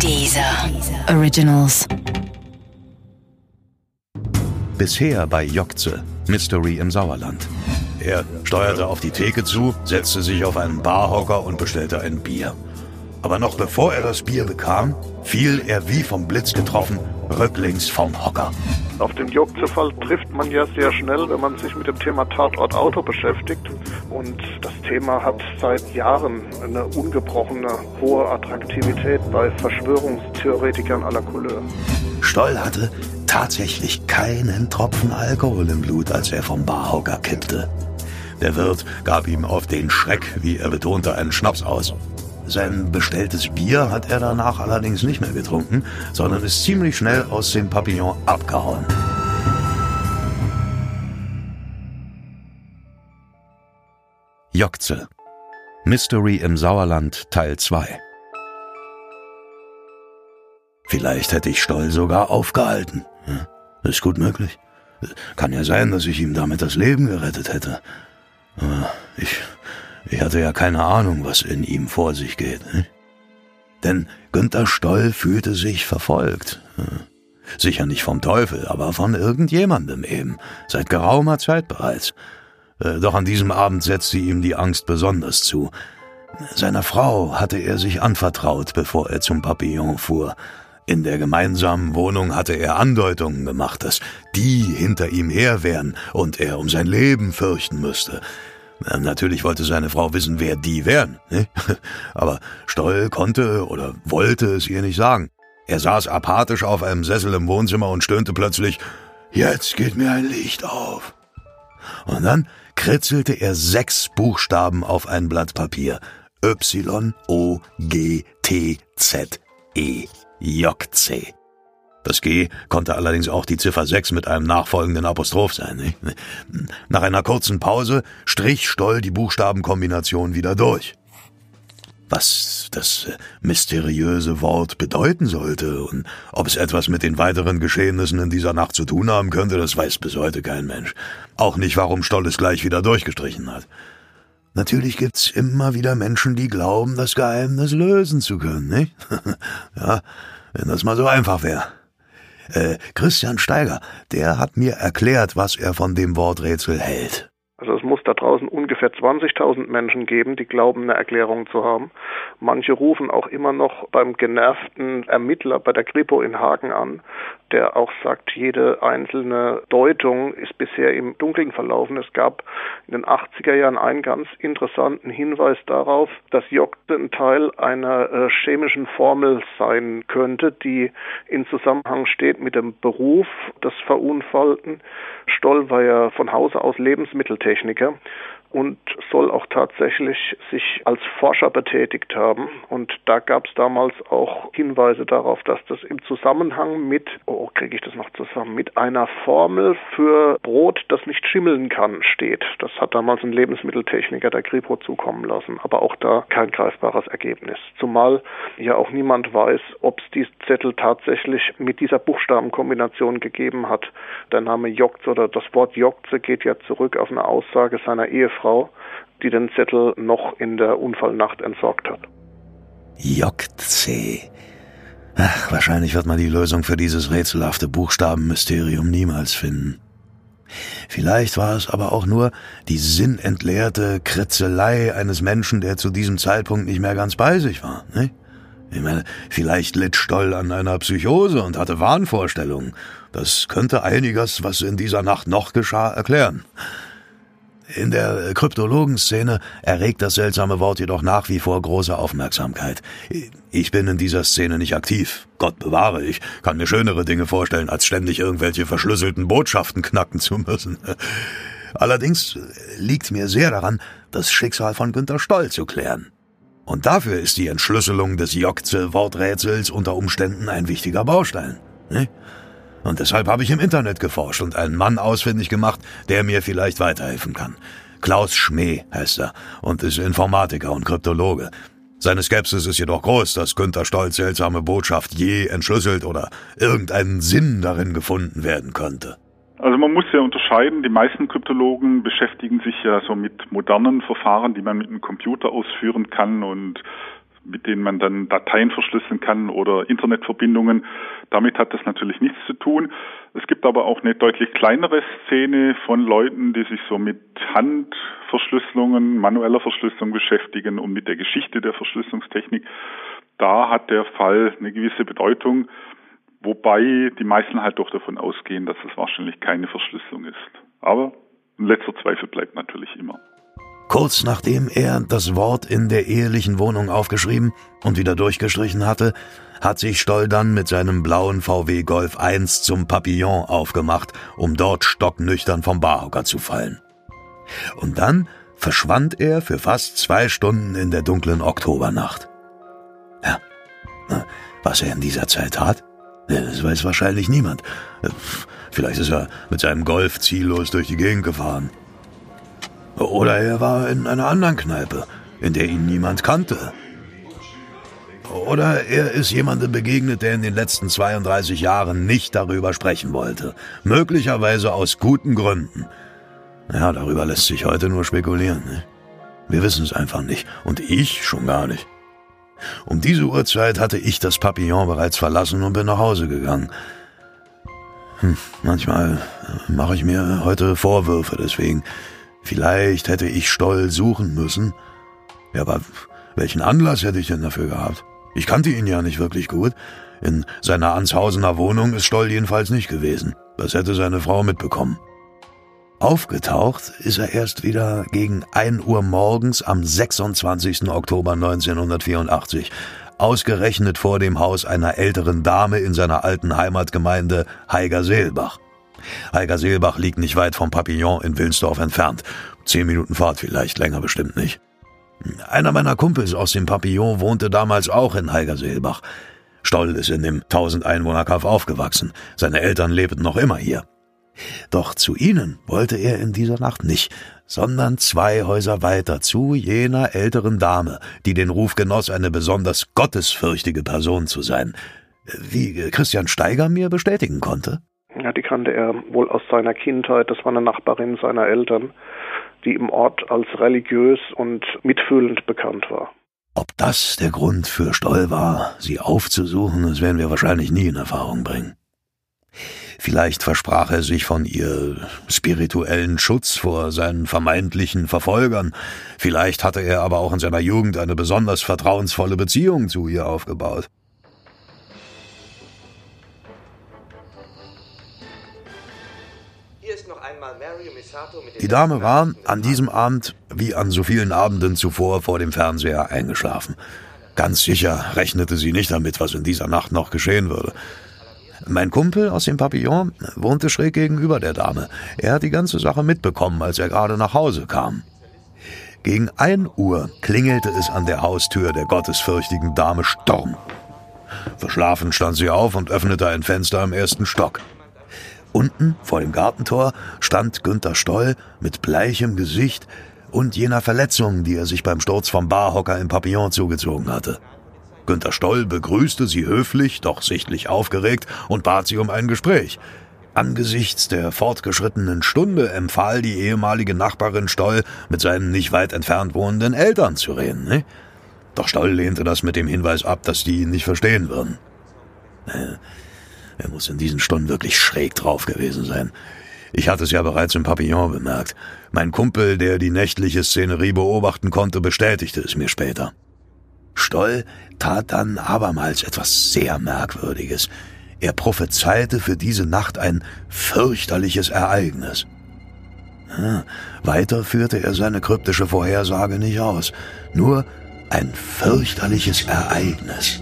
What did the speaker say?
Dieser Originals. Bisher bei Jokze, Mystery im Sauerland. Er steuerte auf die Theke zu, setzte sich auf einen Barhocker und bestellte ein Bier. Aber noch bevor er das Bier bekam, fiel er wie vom Blitz getroffen rücklings vom Hocker. Auf den Jokze-Fall trifft man ja sehr schnell, wenn man sich mit dem Thema Tatort Auto beschäftigt. Und das Thema hat seit Jahren eine ungebrochene hohe Attraktivität bei Verschwörungstheoretikern aller Couleur. Stoll hatte tatsächlich keinen Tropfen Alkohol im Blut, als er vom Barhocker kippte. Der Wirt gab ihm auf den Schreck, wie er betonte, einen Schnaps aus. Sein bestelltes Bier hat er danach allerdings nicht mehr getrunken, sondern ist ziemlich schnell aus dem Papillon abgehauen. Jokze Mystery im Sauerland Teil 2 Vielleicht hätte ich Stoll sogar aufgehalten. Ja, ist gut möglich. Kann ja sein, dass ich ihm damit das Leben gerettet hätte. Aber ich, ich hatte ja keine Ahnung, was in ihm vor sich geht. Nicht? Denn Günther Stoll fühlte sich verfolgt. Sicher nicht vom Teufel, aber von irgendjemandem eben, seit geraumer Zeit bereits. Äh, doch an diesem Abend setzte ihm die Angst besonders zu. Seiner Frau hatte er sich anvertraut, bevor er zum Papillon fuhr. In der gemeinsamen Wohnung hatte er Andeutungen gemacht, dass die hinter ihm her wären und er um sein Leben fürchten müsste. Natürlich wollte seine Frau wissen, wer die wären, ne? aber Stoll konnte oder wollte es ihr nicht sagen. Er saß apathisch auf einem Sessel im Wohnzimmer und stöhnte plötzlich, jetzt geht mir ein Licht auf. Und dann kritzelte er sechs Buchstaben auf ein Blatt Papier. Y, O, G, T, Z, E. J-C. Das G konnte allerdings auch die Ziffer 6 mit einem nachfolgenden Apostroph sein. Nach einer kurzen Pause strich Stoll die Buchstabenkombination wieder durch. Was das mysteriöse Wort bedeuten sollte und ob es etwas mit den weiteren Geschehnissen in dieser Nacht zu tun haben könnte, das weiß bis heute kein Mensch. Auch nicht, warum Stoll es gleich wieder durchgestrichen hat. Natürlich gibt's immer wieder Menschen, die glauben, das Geheimnis lösen zu können, nicht? ja, wenn das mal so einfach wäre. Äh, Christian Steiger, der hat mir erklärt, was er von dem Worträtsel hält. Also es muss da draußen ungefähr 20.000 Menschen geben, die glauben, eine Erklärung zu haben. Manche rufen auch immer noch beim genervten Ermittler bei der Kripo in Hagen an, der auch sagt, jede einzelne Deutung ist bisher im Dunkeln verlaufen. Es gab in den 80er Jahren einen ganz interessanten Hinweis darauf, dass Jokte ein Teil einer äh, chemischen Formel sein könnte, die in Zusammenhang steht mit dem Beruf des Verunfallten. Stoll war ja von Hause aus Lebensmitteltechniker und soll auch tatsächlich sich als Forscher betätigt haben. Und da gab es damals auch Hinweise darauf, dass das im Zusammenhang mit, oh, kriege ich das noch zusammen, mit einer Formel für Brot, das nicht schimmeln kann, steht. Das hat damals ein Lebensmitteltechniker der Kripo zukommen lassen, aber auch da kein greifbares Ergebnis. Zumal ja auch niemand weiß, ob es diesen Zettel tatsächlich mit dieser Buchstabenkombination gegeben hat. Der Name Jokze oder das Wort Jokze geht ja zurück auf eine Aussage seiner Ehefrau Frau, die den Zettel noch in der Unfallnacht entsorgt hat. JC. Ach, wahrscheinlich wird man die Lösung für dieses rätselhafte Buchstabenmysterium niemals finden. Vielleicht war es aber auch nur die sinnentleerte Kritzelei eines Menschen, der zu diesem Zeitpunkt nicht mehr ganz bei sich war. Ne? Ich meine, vielleicht litt Stoll an einer Psychose und hatte Wahnvorstellungen. Das könnte einiges, was in dieser Nacht noch geschah, erklären. In der Kryptologenszene erregt das seltsame Wort jedoch nach wie vor große Aufmerksamkeit. Ich bin in dieser Szene nicht aktiv. Gott bewahre, ich kann mir schönere Dinge vorstellen, als ständig irgendwelche verschlüsselten Botschaften knacken zu müssen. Allerdings liegt mir sehr daran, das Schicksal von Günter Stoll zu klären. Und dafür ist die Entschlüsselung des Jokze-Worträtsels unter Umständen ein wichtiger Baustein. Ne? Und deshalb habe ich im Internet geforscht und einen Mann ausfindig gemacht, der mir vielleicht weiterhelfen kann. Klaus Schmee heißt er und ist Informatiker und Kryptologe. Seine Skepsis ist jedoch groß, dass Günther Stolz seltsame Botschaft je entschlüsselt oder irgendeinen Sinn darin gefunden werden könnte. Also man muss ja unterscheiden, die meisten Kryptologen beschäftigen sich ja so mit modernen Verfahren, die man mit einem Computer ausführen kann und mit denen man dann Dateien verschlüsseln kann oder Internetverbindungen. Damit hat das natürlich nichts zu tun. Es gibt aber auch eine deutlich kleinere Szene von Leuten, die sich so mit Handverschlüsselungen, manueller Verschlüsselung beschäftigen und mit der Geschichte der Verschlüsselungstechnik. Da hat der Fall eine gewisse Bedeutung, wobei die meisten halt doch davon ausgehen, dass es wahrscheinlich keine Verschlüsselung ist. Aber ein letzter Zweifel bleibt natürlich immer. Kurz nachdem er das Wort in der ehelichen Wohnung aufgeschrieben und wieder durchgestrichen hatte, hat sich Stoll dann mit seinem blauen VW Golf 1 zum Papillon aufgemacht, um dort stocknüchtern vom Barhocker zu fallen. Und dann verschwand er für fast zwei Stunden in der dunklen Oktobernacht. Ja, was er in dieser Zeit tat, das weiß wahrscheinlich niemand. Vielleicht ist er mit seinem Golf ziellos durch die Gegend gefahren. Oder er war in einer anderen Kneipe, in der ihn niemand kannte. Oder er ist jemandem begegnet, der in den letzten 32 Jahren nicht darüber sprechen wollte. Möglicherweise aus guten Gründen. Ja, darüber lässt sich heute nur spekulieren. Ne? Wir wissen es einfach nicht. Und ich schon gar nicht. Um diese Uhrzeit hatte ich das Papillon bereits verlassen und bin nach Hause gegangen. Hm, manchmal mache ich mir heute Vorwürfe deswegen. Vielleicht hätte ich Stoll suchen müssen. Ja, aber welchen Anlass hätte ich denn dafür gehabt? Ich kannte ihn ja nicht wirklich gut. In seiner Anshausener Wohnung ist Stoll jedenfalls nicht gewesen. Das hätte seine Frau mitbekommen. Aufgetaucht ist er erst wieder gegen 1 Uhr morgens am 26. Oktober 1984, ausgerechnet vor dem Haus einer älteren Dame in seiner alten Heimatgemeinde Heiger-Seelbach. Heiger-Seelbach liegt nicht weit vom Papillon in Wilnsdorf entfernt. Zehn Minuten Fahrt vielleicht, länger bestimmt nicht. Einer meiner Kumpels aus dem Papillon wohnte damals auch in Heiger-Seelbach. Stoll ist in dem 1000 Einwohner Kaff aufgewachsen. Seine Eltern lebten noch immer hier. Doch zu ihnen wollte er in dieser Nacht nicht, sondern zwei Häuser weiter zu jener älteren Dame, die den Ruf genoss, eine besonders gottesfürchtige Person zu sein, wie Christian Steiger mir bestätigen konnte. Ja, die kannte er wohl aus seiner Kindheit. Das war eine Nachbarin seiner Eltern, die im Ort als religiös und mitfühlend bekannt war. Ob das der Grund für Stoll war, sie aufzusuchen, das werden wir wahrscheinlich nie in Erfahrung bringen. Vielleicht versprach er sich von ihr spirituellen Schutz vor seinen vermeintlichen Verfolgern. Vielleicht hatte er aber auch in seiner Jugend eine besonders vertrauensvolle Beziehung zu ihr aufgebaut. Die Dame war an diesem Abend, wie an so vielen Abenden zuvor, vor dem Fernseher eingeschlafen. Ganz sicher rechnete sie nicht damit, was in dieser Nacht noch geschehen würde. Mein Kumpel aus dem Papillon wohnte schräg gegenüber der Dame. Er hat die ganze Sache mitbekommen, als er gerade nach Hause kam. Gegen ein Uhr klingelte es an der Haustür der gottesfürchtigen Dame Storm. Verschlafen stand sie auf und öffnete ein Fenster im ersten Stock. Unten vor dem Gartentor stand Günther Stoll mit bleichem Gesicht und jener Verletzung, die er sich beim Sturz vom Barhocker im Papillon zugezogen hatte. Günther Stoll begrüßte sie höflich, doch sichtlich aufgeregt und bat sie um ein Gespräch. Angesichts der fortgeschrittenen Stunde empfahl die ehemalige Nachbarin Stoll, mit seinen nicht weit entfernt wohnenden Eltern zu reden. Ne? Doch Stoll lehnte das mit dem Hinweis ab, dass die ihn nicht verstehen würden. Er muss in diesen Stunden wirklich schräg drauf gewesen sein. Ich hatte es ja bereits im Papillon bemerkt. Mein Kumpel, der die nächtliche Szenerie beobachten konnte, bestätigte es mir später. Stoll tat dann abermals etwas sehr Merkwürdiges. Er prophezeite für diese Nacht ein fürchterliches Ereignis. weiter führte er seine kryptische Vorhersage nicht aus, nur ein fürchterliches Ereignis.